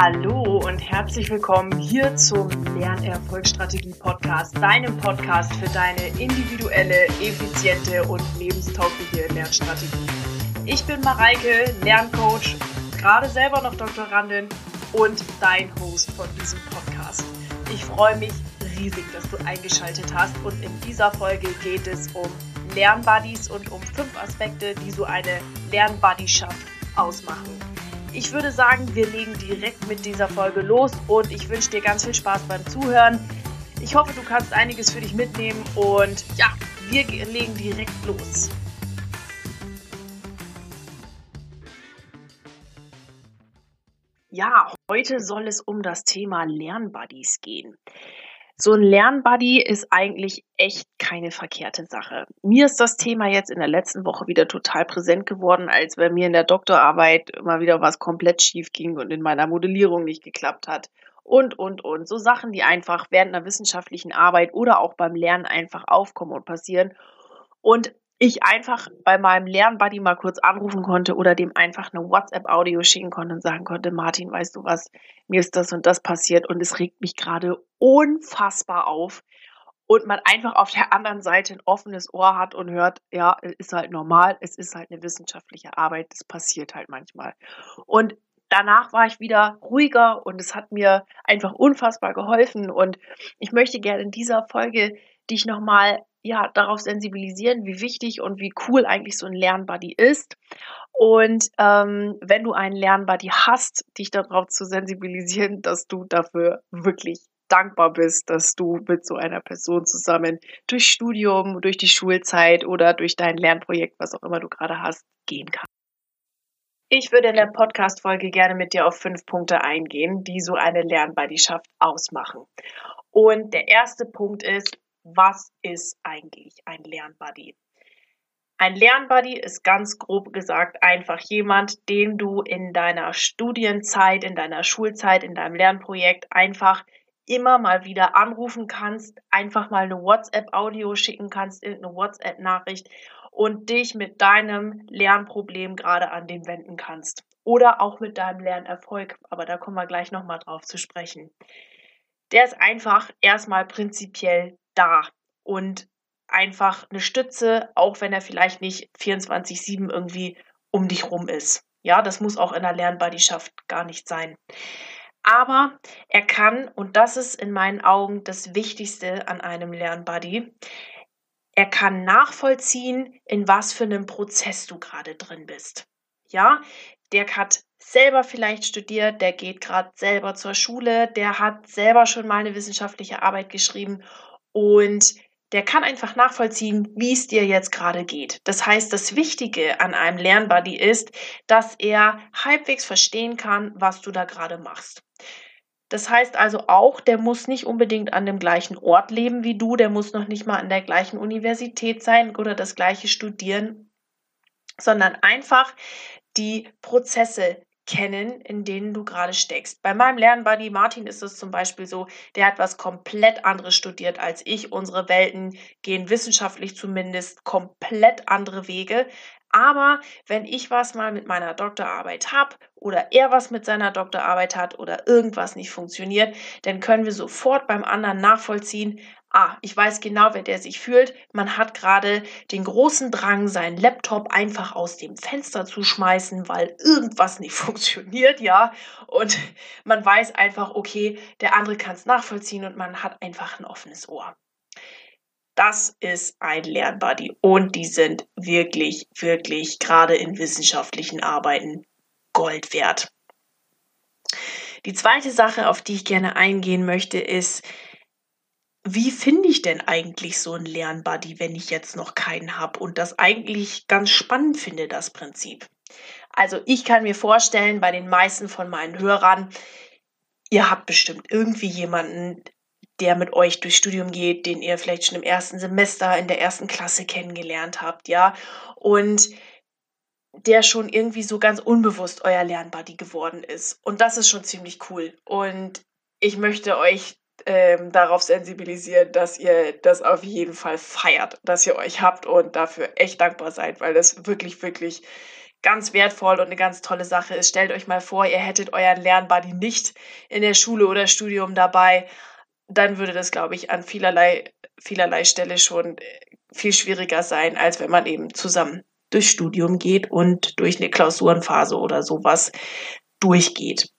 Hallo und herzlich willkommen hier zum Lernerfolgsstrategie Podcast, deinem Podcast für deine individuelle, effiziente und lebenstaugliche Lernstrategie. Ich bin Mareike, Lerncoach, gerade selber noch Doktorandin und dein Host von diesem Podcast. Ich freue mich riesig, dass du eingeschaltet hast und in dieser Folge geht es um Lernbuddies und um fünf Aspekte, die so eine Lernbuddyschaft ausmachen. Ich würde sagen, wir legen direkt mit dieser Folge los und ich wünsche dir ganz viel Spaß beim Zuhören. Ich hoffe, du kannst einiges für dich mitnehmen und ja, wir legen direkt los. Ja, heute soll es um das Thema Lernbuddies gehen. So ein Lernbuddy ist eigentlich echt keine verkehrte Sache. Mir ist das Thema jetzt in der letzten Woche wieder total präsent geworden, als bei mir in der Doktorarbeit immer wieder was komplett schief ging und in meiner Modellierung nicht geklappt hat. Und, und, und. So Sachen, die einfach während einer wissenschaftlichen Arbeit oder auch beim Lernen einfach aufkommen und passieren. Und ich einfach bei meinem Lernbuddy mal kurz anrufen konnte oder dem einfach eine WhatsApp-Audio schicken konnte und sagen konnte, Martin, weißt du was, mir ist das und das passiert und es regt mich gerade unfassbar auf. Und man einfach auf der anderen Seite ein offenes Ohr hat und hört, ja, ist halt normal, es ist halt eine wissenschaftliche Arbeit, das passiert halt manchmal. Und danach war ich wieder ruhiger und es hat mir einfach unfassbar geholfen. Und ich möchte gerne in dieser Folge dich nochmal ja, darauf sensibilisieren, wie wichtig und wie cool eigentlich so ein Lernbuddy ist. Und ähm, wenn du einen Lernbuddy hast, dich darauf zu sensibilisieren, dass du dafür wirklich dankbar bist, dass du mit so einer Person zusammen durch Studium, durch die Schulzeit oder durch dein Lernprojekt, was auch immer du gerade hast, gehen kannst. Ich würde in der Podcast-Folge gerne mit dir auf fünf Punkte eingehen, die so eine Lernbuddyschaft ausmachen. Und der erste Punkt ist, was ist eigentlich ein Lernbuddy? Ein Lernbuddy ist ganz grob gesagt einfach jemand, den du in deiner Studienzeit, in deiner Schulzeit, in deinem Lernprojekt einfach immer mal wieder anrufen kannst, einfach mal eine WhatsApp-Audio schicken kannst, irgendeine WhatsApp-Nachricht und dich mit deinem Lernproblem gerade an den wenden kannst. Oder auch mit deinem Lernerfolg, aber da kommen wir gleich nochmal drauf zu sprechen. Der ist einfach erstmal prinzipiell da und einfach eine Stütze, auch wenn er vielleicht nicht 24-7 irgendwie um dich rum ist. Ja, das muss auch in der Lernbuddyschaft gar nicht sein. Aber er kann, und das ist in meinen Augen das Wichtigste an einem Lernbuddy, er kann nachvollziehen, in was für einem Prozess du gerade drin bist. Ja, der hat selber vielleicht studiert, der geht gerade selber zur Schule, der hat selber schon mal eine wissenschaftliche Arbeit geschrieben und der kann einfach nachvollziehen, wie es dir jetzt gerade geht. Das heißt, das Wichtige an einem Lernbuddy ist, dass er halbwegs verstehen kann, was du da gerade machst. Das heißt also auch, der muss nicht unbedingt an dem gleichen Ort leben wie du, der muss noch nicht mal an der gleichen Universität sein oder das gleiche studieren, sondern einfach die Prozesse kennen, in denen du gerade steckst. Bei meinem Lernbuddy Martin ist es zum Beispiel so, der hat was komplett anderes studiert als ich. Unsere Welten gehen wissenschaftlich zumindest komplett andere Wege. Aber wenn ich was mal mit meiner Doktorarbeit habe oder er was mit seiner Doktorarbeit hat oder irgendwas nicht funktioniert, dann können wir sofort beim anderen nachvollziehen, ah, ich weiß genau, wer der sich fühlt. Man hat gerade den großen Drang, seinen Laptop einfach aus dem Fenster zu schmeißen, weil irgendwas nicht funktioniert, ja. Und man weiß einfach, okay, der andere kann es nachvollziehen und man hat einfach ein offenes Ohr. Das ist ein Lernbuddy und die sind wirklich, wirklich gerade in wissenschaftlichen Arbeiten Gold wert. Die zweite Sache, auf die ich gerne eingehen möchte, ist, wie finde ich denn eigentlich so einen Lernbuddy, wenn ich jetzt noch keinen habe und das eigentlich ganz spannend finde, das Prinzip? Also ich kann mir vorstellen, bei den meisten von meinen Hörern, ihr habt bestimmt irgendwie jemanden, der mit euch durchs Studium geht, den ihr vielleicht schon im ersten Semester in der ersten Klasse kennengelernt habt, ja, und der schon irgendwie so ganz unbewusst euer Lernbuddy geworden ist. Und das ist schon ziemlich cool. Und ich möchte euch ähm, darauf sensibilisieren, dass ihr das auf jeden Fall feiert, dass ihr euch habt und dafür echt dankbar seid, weil das wirklich, wirklich ganz wertvoll und eine ganz tolle Sache ist. Stellt euch mal vor, ihr hättet euren Lernbuddy nicht in der Schule oder Studium dabei. Dann würde das, glaube ich, an vielerlei, vielerlei Stelle schon äh, viel schwieriger sein, als wenn man eben zusammen durchs Studium geht und durch eine Klausurenphase oder sowas durchgeht.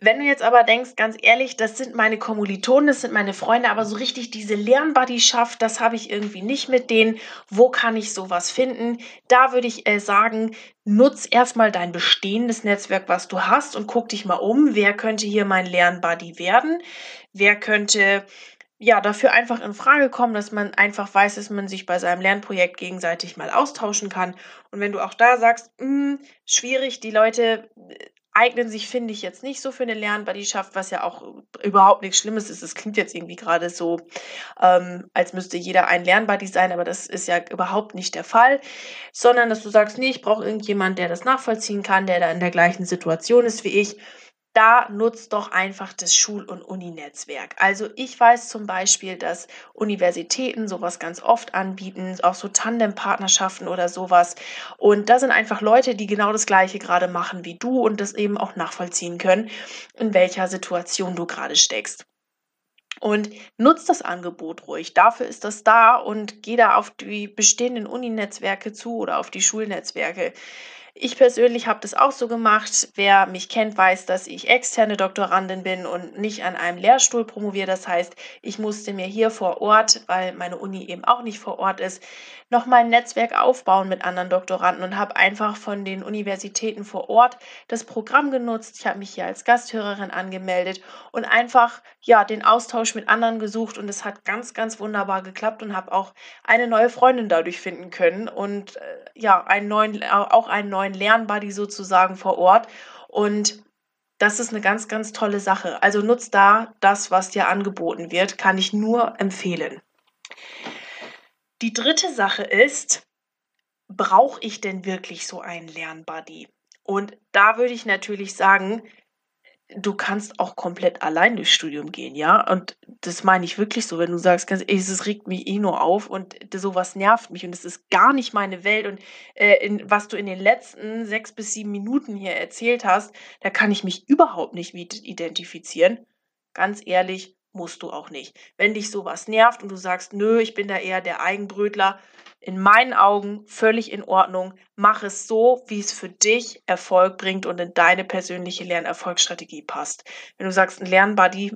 Wenn du jetzt aber denkst, ganz ehrlich, das sind meine Kommilitonen, das sind meine Freunde, aber so richtig diese Lernbuddyschaft, das habe ich irgendwie nicht mit denen. Wo kann ich sowas finden? Da würde ich äh, sagen, nutz erstmal dein bestehendes Netzwerk, was du hast und guck dich mal um, wer könnte hier mein Lernbuddy werden? Wer könnte ja, dafür einfach in Frage kommen, dass man einfach weiß, dass man sich bei seinem Lernprojekt gegenseitig mal austauschen kann. Und wenn du auch da sagst, mh, hm, schwierig, die Leute äh, eignen sich, finde ich, jetzt nicht so für eine Lernbuddyschaft, was ja auch überhaupt nichts Schlimmes ist. Es klingt jetzt irgendwie gerade so, ähm, als müsste jeder ein Lernbuddy sein, aber das ist ja überhaupt nicht der Fall, sondern dass du sagst, nee, ich brauche irgendjemand, der das nachvollziehen kann, der da in der gleichen Situation ist wie ich da nutzt doch einfach das Schul- und Uninetzwerk. Also ich weiß zum Beispiel, dass Universitäten sowas ganz oft anbieten, auch so Tandempartnerschaften oder sowas. Und da sind einfach Leute, die genau das Gleiche gerade machen wie du und das eben auch nachvollziehen können, in welcher Situation du gerade steckst. Und nutzt das Angebot ruhig. Dafür ist das da und geh da auf die bestehenden Uninetzwerke zu oder auf die Schulnetzwerke. Ich persönlich habe das auch so gemacht. Wer mich kennt, weiß, dass ich externe Doktorandin bin und nicht an einem Lehrstuhl promoviere. Das heißt, ich musste mir hier vor Ort, weil meine Uni eben auch nicht vor Ort ist, noch mal ein Netzwerk aufbauen mit anderen Doktoranden und habe einfach von den Universitäten vor Ort das Programm genutzt. Ich habe mich hier als Gasthörerin angemeldet und einfach ja den Austausch mit anderen gesucht und es hat ganz ganz wunderbar geklappt und habe auch eine neue Freundin dadurch finden können und äh, ja einen neuen auch einen neuen Lernbuddy sozusagen vor Ort und das ist eine ganz, ganz tolle Sache. Also nutzt da das, was dir angeboten wird, kann ich nur empfehlen. Die dritte Sache ist, brauche ich denn wirklich so einen Lernbuddy? Und da würde ich natürlich sagen, du kannst auch komplett allein durchs Studium gehen, ja? Und das meine ich wirklich so, wenn du sagst, ganz ehrlich, es regt mich eh nur auf und sowas nervt mich und es ist gar nicht meine Welt und äh, in, was du in den letzten sechs bis sieben Minuten hier erzählt hast, da kann ich mich überhaupt nicht mit identifizieren. Ganz ehrlich, musst du auch nicht. Wenn dich sowas nervt und du sagst, nö, ich bin da eher der Eigenbrötler, in meinen Augen völlig in Ordnung. Mach es so, wie es für dich Erfolg bringt und in deine persönliche Lernerfolgsstrategie passt. Wenn du sagst, ein Lernbuddy,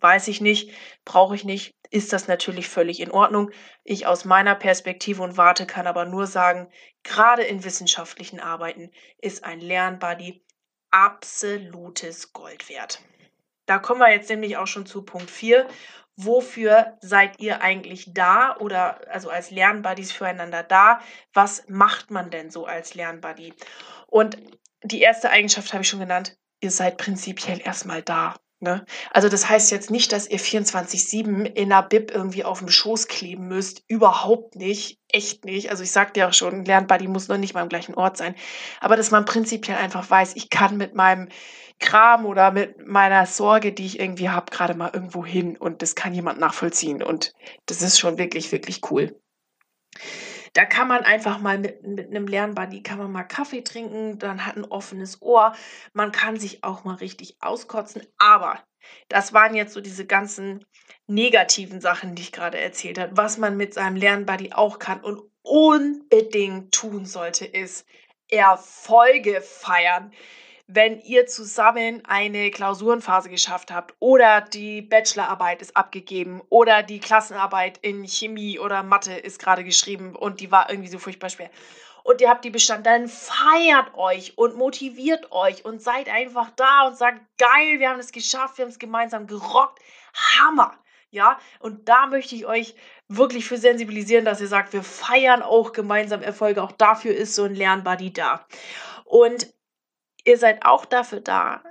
weiß ich nicht, brauche ich nicht, ist das natürlich völlig in Ordnung. Ich aus meiner Perspektive und Warte kann aber nur sagen, gerade in wissenschaftlichen Arbeiten ist ein Lernbuddy absolutes Gold wert. Da kommen wir jetzt nämlich auch schon zu Punkt 4. Wofür seid ihr eigentlich da oder also als Lernbuddies füreinander da? Was macht man denn so als Lernbuddy? Und die erste Eigenschaft habe ich schon genannt. Ihr seid prinzipiell erstmal da. Ne? Also das heißt jetzt nicht, dass ihr 24-7 in einer Bib irgendwie auf dem Schoß kleben müsst. Überhaupt nicht. Echt nicht. Also ich sagte ja auch schon, Lernbuddy muss noch nicht mal am gleichen Ort sein. Aber dass man prinzipiell einfach weiß, ich kann mit meinem Kram oder mit meiner Sorge, die ich irgendwie habe, gerade mal irgendwo hin und das kann jemand nachvollziehen und das ist schon wirklich, wirklich cool. Da kann man einfach mal mit, mit einem Lernbuddy, kann man mal Kaffee trinken, dann hat ein offenes Ohr, man kann sich auch mal richtig auskotzen, aber das waren jetzt so diese ganzen negativen Sachen, die ich gerade erzählt habe. Was man mit seinem Lernbuddy auch kann und unbedingt tun sollte, ist Erfolge feiern wenn ihr zusammen eine Klausurenphase geschafft habt oder die Bachelorarbeit ist abgegeben oder die Klassenarbeit in Chemie oder Mathe ist gerade geschrieben und die war irgendwie so furchtbar schwer und ihr habt die bestanden, dann feiert euch und motiviert euch und seid einfach da und sagt, geil, wir haben es geschafft, wir haben es gemeinsam gerockt, Hammer. Ja, und da möchte ich euch wirklich für sensibilisieren, dass ihr sagt, wir feiern auch gemeinsam Erfolge. Auch dafür ist so ein Lernbuddy da. Und ihr seid auch dafür da,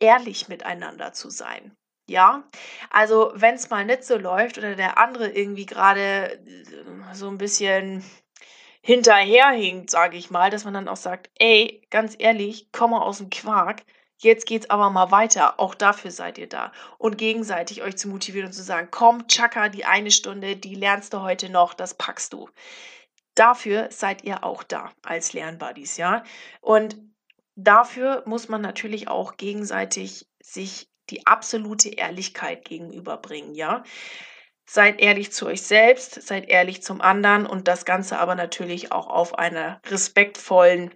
ehrlich miteinander zu sein. Ja, also wenn es mal nicht so läuft oder der andere irgendwie gerade äh, so ein bisschen hinterherhinkt, sage ich mal, dass man dann auch sagt, ey, ganz ehrlich, komm mal aus dem Quark, jetzt geht's aber mal weiter. Auch dafür seid ihr da. Und gegenseitig euch zu motivieren und zu sagen, komm, Chaka, die eine Stunde, die lernst du heute noch, das packst du. dafür seid ihr auch da als Lernbuddies, ja? Und dafür muss man natürlich auch gegenseitig sich die absolute Ehrlichkeit gegenüberbringen, ja? Seid ehrlich zu euch selbst, seid ehrlich zum anderen und das Ganze aber natürlich auch auf einer respektvollen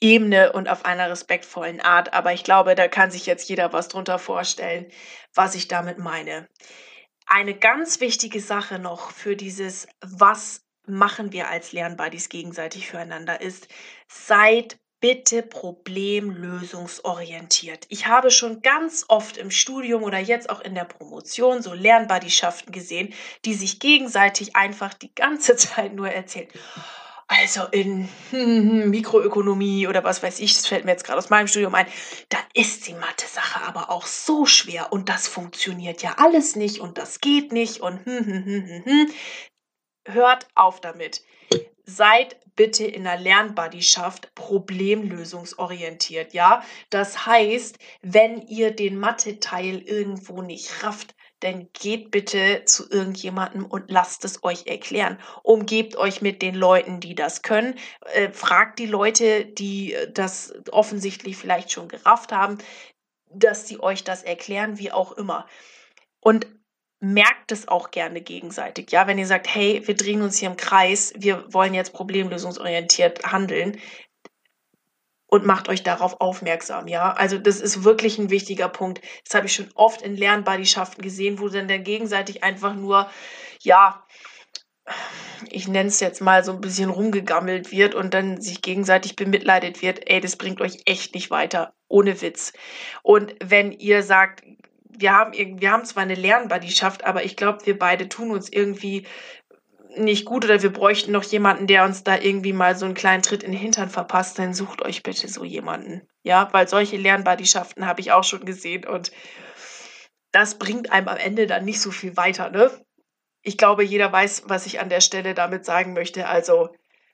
Ebene und auf einer respektvollen Art. Aber ich glaube, da kann sich jetzt jeder was drunter vorstellen, was ich damit meine. Eine ganz wichtige Sache noch für dieses, was machen wir als Lernbuddies gegenseitig füreinander, ist, seid bitte problemlösungsorientiert. Ich habe schon ganz oft im Studium oder jetzt auch in der Promotion so Lernbuddieschaften gesehen, die sich gegenseitig einfach die ganze Zeit nur erzählen. Also in Mikroökonomie oder was weiß ich, das fällt mir jetzt gerade aus meinem Studium ein, da ist die Mathe-Sache aber auch so schwer und das funktioniert ja alles nicht und das geht nicht und hört auf damit. Seid bitte in der Lernbuddyschaft problemlösungsorientiert, ja? Das heißt, wenn ihr den Mathe-Teil irgendwo nicht rafft, dann geht bitte zu irgendjemandem und lasst es euch erklären. Umgebt euch mit den Leuten, die das können. Äh, fragt die Leute, die äh, das offensichtlich vielleicht schon gerafft haben, dass sie euch das erklären, wie auch immer. Und merkt es auch gerne gegenseitig. Ja, wenn ihr sagt, hey, wir drehen uns hier im Kreis, wir wollen jetzt problemlösungsorientiert handeln und macht euch darauf aufmerksam. Ja, also das ist wirklich ein wichtiger Punkt. Das habe ich schon oft in Lernbuddyschaften gesehen, wo dann der gegenseitig einfach nur, ja, ich nenne es jetzt mal so ein bisschen rumgegammelt wird und dann sich gegenseitig bemitleidet wird, ey, das bringt euch echt nicht weiter, ohne Witz. Und wenn ihr sagt, wir haben, wir haben zwar eine Lernbuddyschaft, aber ich glaube, wir beide tun uns irgendwie nicht gut oder wir bräuchten noch jemanden, der uns da irgendwie mal so einen kleinen Tritt in den Hintern verpasst, dann sucht euch bitte so jemanden. Ja, weil solche Lernbuddyschaften habe ich auch schon gesehen und das bringt einem am Ende dann nicht so viel weiter, ne? Ich glaube, jeder weiß, was ich an der Stelle damit sagen möchte. Also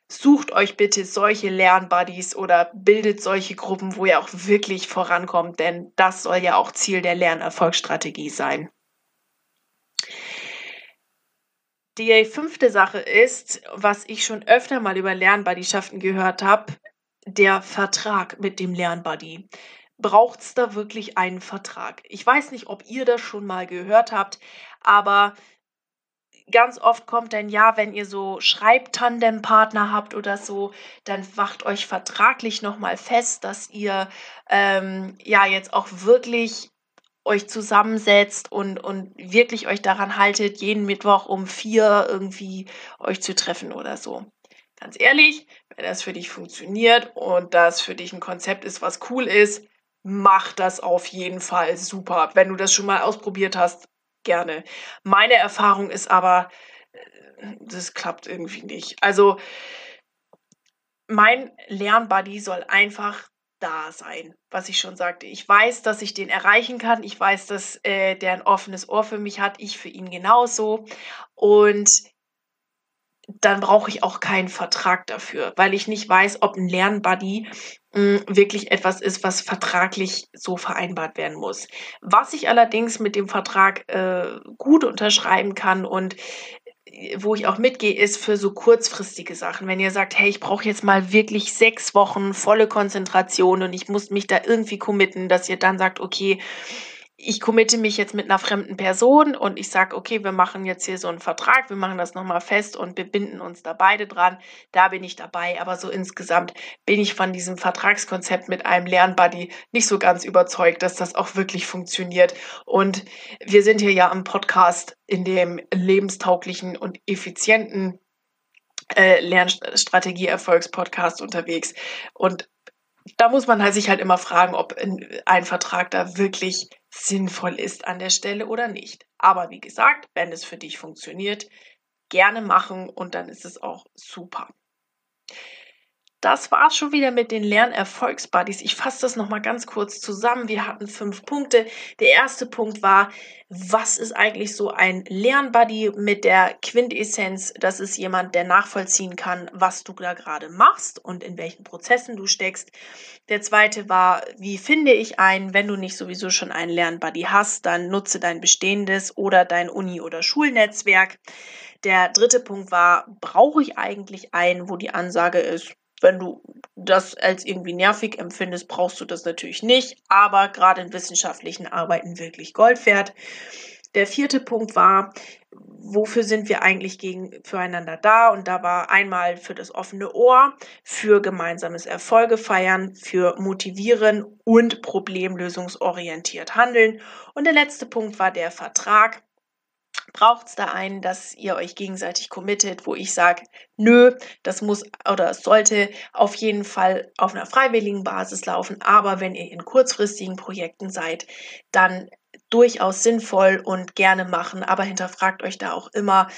sucht euch bitte solche Lernbuddies oder bildet solche Gruppen, wo ihr auch wirklich vorankommt, denn das soll ja auch Ziel der Lernerfolgsstrategie sein. Die fünfte Sache ist, was ich schon öfter mal über Lernbuddieschaften gehört habe, der Vertrag mit dem Lernbuddy. Braucht es da wirklich einen Vertrag? Ich weiß nicht, ob ihr das schon mal gehört habt, aber ganz oft kommt dann ja, wenn ihr so Schreibtandempartner habt oder so, dann wacht euch vertraglich nochmal fest, dass ihr ähm, ja jetzt auch wirklich euch zusammensetzt und, und wirklich euch daran haltet, jeden Mittwoch um vier irgendwie euch zu treffen oder so. Ganz ehrlich, wenn das für dich funktioniert und das für dich ein Konzept ist, was cool ist, mach das auf jeden Fall super. Wenn du das schon mal ausprobiert hast, gerne. Meine Erfahrung ist aber, äh, das klappt irgendwie nicht. Also mein Lernbuddy soll einfach da sein, was ich schon sagte. Ich weiß, dass ich den erreichen kann. Ich weiß, dass äh, der ein offenes Ohr für mich hat. Ich für ihn genauso. Und dann brauche ich auch keinen Vertrag dafür, weil ich nicht weiß, ob ein Lernbuddy hm, wirklich etwas ist, was vertraglich so vereinbart werden muss. Was ich allerdings mit dem Vertrag äh, gut unterschreiben kann und äh, wo ich auch mitgehe, ist für so kurzfristige Sachen. Wenn ihr sagt, hey, ich brauche jetzt mal wirklich sechs Wochen volle Konzentration und ich muss mich da irgendwie committen, dass ihr dann sagt, okay, ich committe mich jetzt mit einer fremden Person und ich sage, okay, wir machen jetzt hier so einen Vertrag, wir machen das nochmal fest und wir binden uns da beide dran, da bin ich dabei. Aber so insgesamt bin ich von diesem Vertragskonzept mit einem Lernbuddy nicht so ganz überzeugt, dass das auch wirklich funktioniert. Und wir sind hier ja am Podcast in dem lebenstauglichen und effizienten äh, Lernstrategie-Erfolgspodcast unterwegs. Und da muss man halt sich halt immer fragen, ob ein Vertrag da wirklich sinnvoll ist an der Stelle oder nicht. Aber wie gesagt, wenn es für dich funktioniert, gerne machen und dann ist es auch super. Das war's schon wieder mit den Lernerfolgsbuddies. Ich fasse das nochmal ganz kurz zusammen. Wir hatten fünf Punkte. Der erste Punkt war, was ist eigentlich so ein Lernbuddy mit der Quintessenz? Das ist jemand, der nachvollziehen kann, was du da gerade machst und in welchen Prozessen du steckst. Der zweite war, wie finde ich einen? Wenn du nicht sowieso schon einen Lernbuddy hast, dann nutze dein bestehendes oder dein Uni- oder Schulnetzwerk. Der dritte Punkt war, brauche ich eigentlich einen, wo die Ansage ist, wenn du das als irgendwie nervig empfindest, brauchst du das natürlich nicht, aber gerade in wissenschaftlichen Arbeiten wirklich Gold wert. Der vierte Punkt war, wofür sind wir eigentlich gegen, füreinander da? Und da war einmal für das offene Ohr, für gemeinsames Erfolge feiern, für motivieren und problemlösungsorientiert handeln. Und der letzte Punkt war der Vertrag braucht es da einen, dass ihr euch gegenseitig committet, wo ich sage, nö, das muss oder sollte auf jeden Fall auf einer freiwilligen Basis laufen, aber wenn ihr in kurzfristigen Projekten seid, dann durchaus sinnvoll und gerne machen, aber hinterfragt euch da auch immer,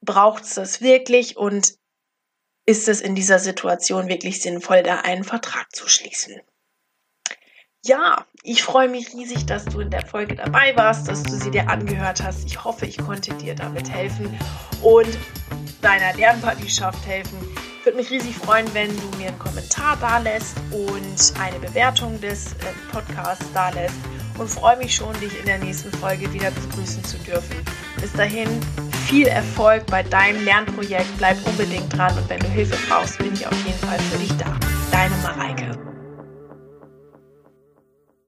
braucht es das wirklich und ist es in dieser Situation wirklich sinnvoll, da einen Vertrag zu schließen? Ja, ich freue mich riesig, dass du in der Folge dabei warst, dass du sie dir angehört hast. Ich hoffe, ich konnte dir damit helfen und deiner Lernpartnerschaft helfen. Ich würde mich riesig freuen, wenn du mir einen Kommentar da lässt und eine Bewertung des äh, Podcasts da lässt und freue mich schon, dich in der nächsten Folge wieder begrüßen zu dürfen. Bis dahin viel Erfolg bei deinem Lernprojekt. Bleib unbedingt dran und wenn du Hilfe brauchst, bin ich auf jeden Fall für dich da. Deine Mareike.